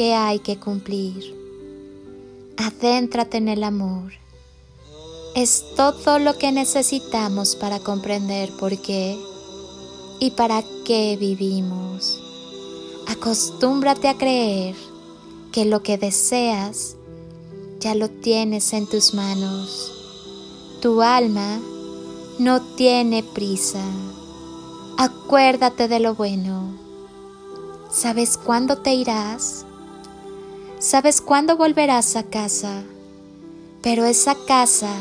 que hay que cumplir. Adéntrate en el amor es todo lo que necesitamos para comprender por qué y para qué vivimos. Acostúmbrate a creer que lo que deseas ya lo tienes en tus manos. Tu alma no tiene prisa. Acuérdate de lo bueno. ¿Sabes cuándo te irás? ¿Sabes cuándo volverás a casa? Pero esa casa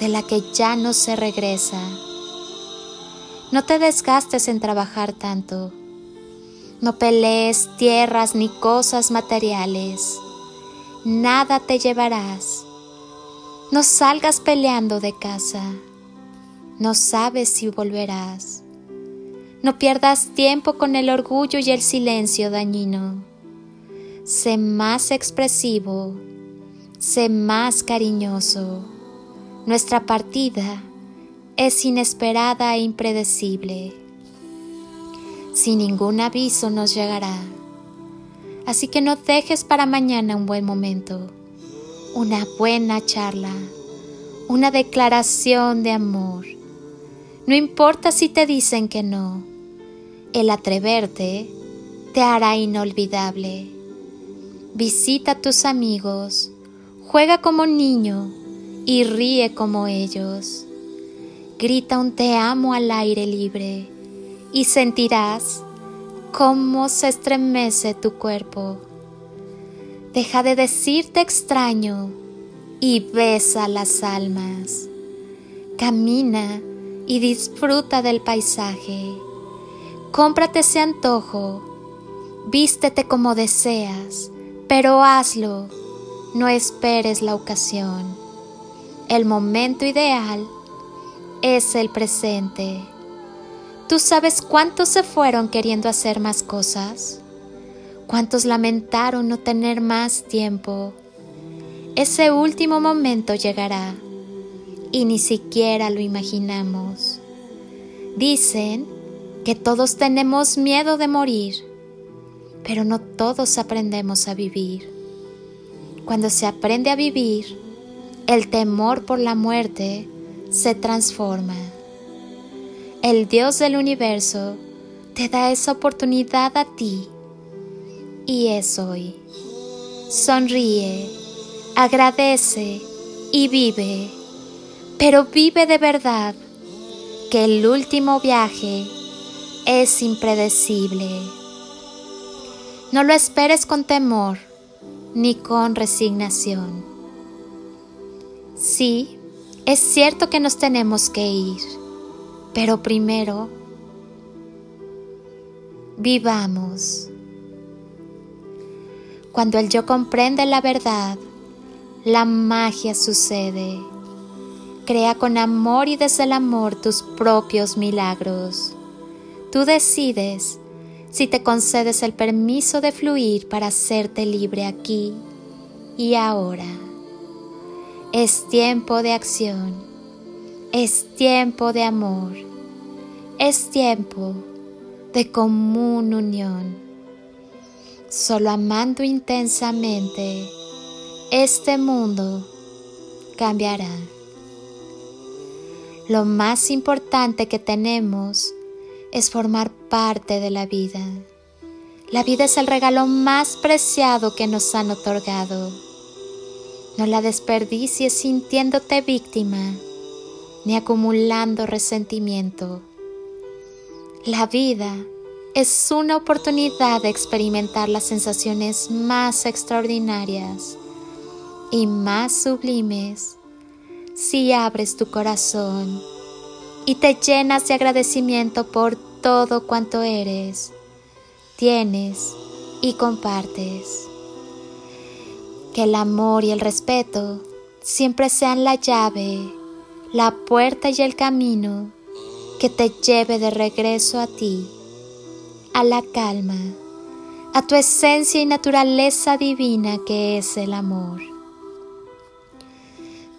de la que ya no se regresa. No te desgastes en trabajar tanto. No pelees tierras ni cosas materiales. Nada te llevarás. No salgas peleando de casa. No sabes si volverás. No pierdas tiempo con el orgullo y el silencio dañino. Sé más expresivo. Sé más cariñoso nuestra partida es inesperada e impredecible. Sin ningún aviso nos llegará. Así que no dejes para mañana un buen momento, una buena charla, una declaración de amor. No importa si te dicen que no, el atreverte te hará inolvidable. Visita a tus amigos, juega como niño, y ríe como ellos. Grita un te amo al aire libre y sentirás cómo se estremece tu cuerpo. Deja de decirte extraño y besa las almas. Camina y disfruta del paisaje. Cómprate ese antojo. Vístete como deseas, pero hazlo. No esperes la ocasión. El momento ideal es el presente. ¿Tú sabes cuántos se fueron queriendo hacer más cosas? ¿Cuántos lamentaron no tener más tiempo? Ese último momento llegará y ni siquiera lo imaginamos. Dicen que todos tenemos miedo de morir, pero no todos aprendemos a vivir. Cuando se aprende a vivir, el temor por la muerte se transforma. El Dios del universo te da esa oportunidad a ti y es hoy. Sonríe, agradece y vive, pero vive de verdad que el último viaje es impredecible. No lo esperes con temor ni con resignación Sí, es cierto que nos tenemos que ir, pero primero vivamos. Cuando el yo comprende la verdad, la magia sucede. Crea con amor y desde el amor tus propios milagros. Tú decides si te concedes el permiso de fluir para hacerte libre aquí y ahora. Es tiempo de acción, es tiempo de amor, es tiempo de común unión. Solo amando intensamente, este mundo cambiará. Lo más importante que tenemos es formar parte de la vida. La vida es el regalo más preciado que nos han otorgado. No la desperdicies sintiéndote víctima ni acumulando resentimiento. La vida es una oportunidad de experimentar las sensaciones más extraordinarias y más sublimes si abres tu corazón y te llenas de agradecimiento por todo cuanto eres, tienes y compartes. Que el amor y el respeto siempre sean la llave, la puerta y el camino que te lleve de regreso a ti, a la calma, a tu esencia y naturaleza divina que es el amor.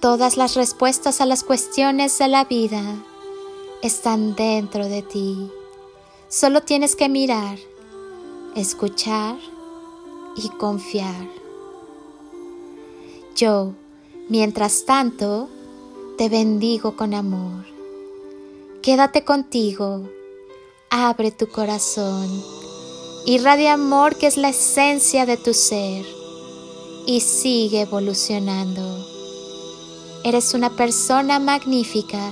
Todas las respuestas a las cuestiones de la vida están dentro de ti. Solo tienes que mirar, escuchar y confiar. Yo, mientras tanto, te bendigo con amor. Quédate contigo, abre tu corazón, irradia amor que es la esencia de tu ser y sigue evolucionando. Eres una persona magnífica,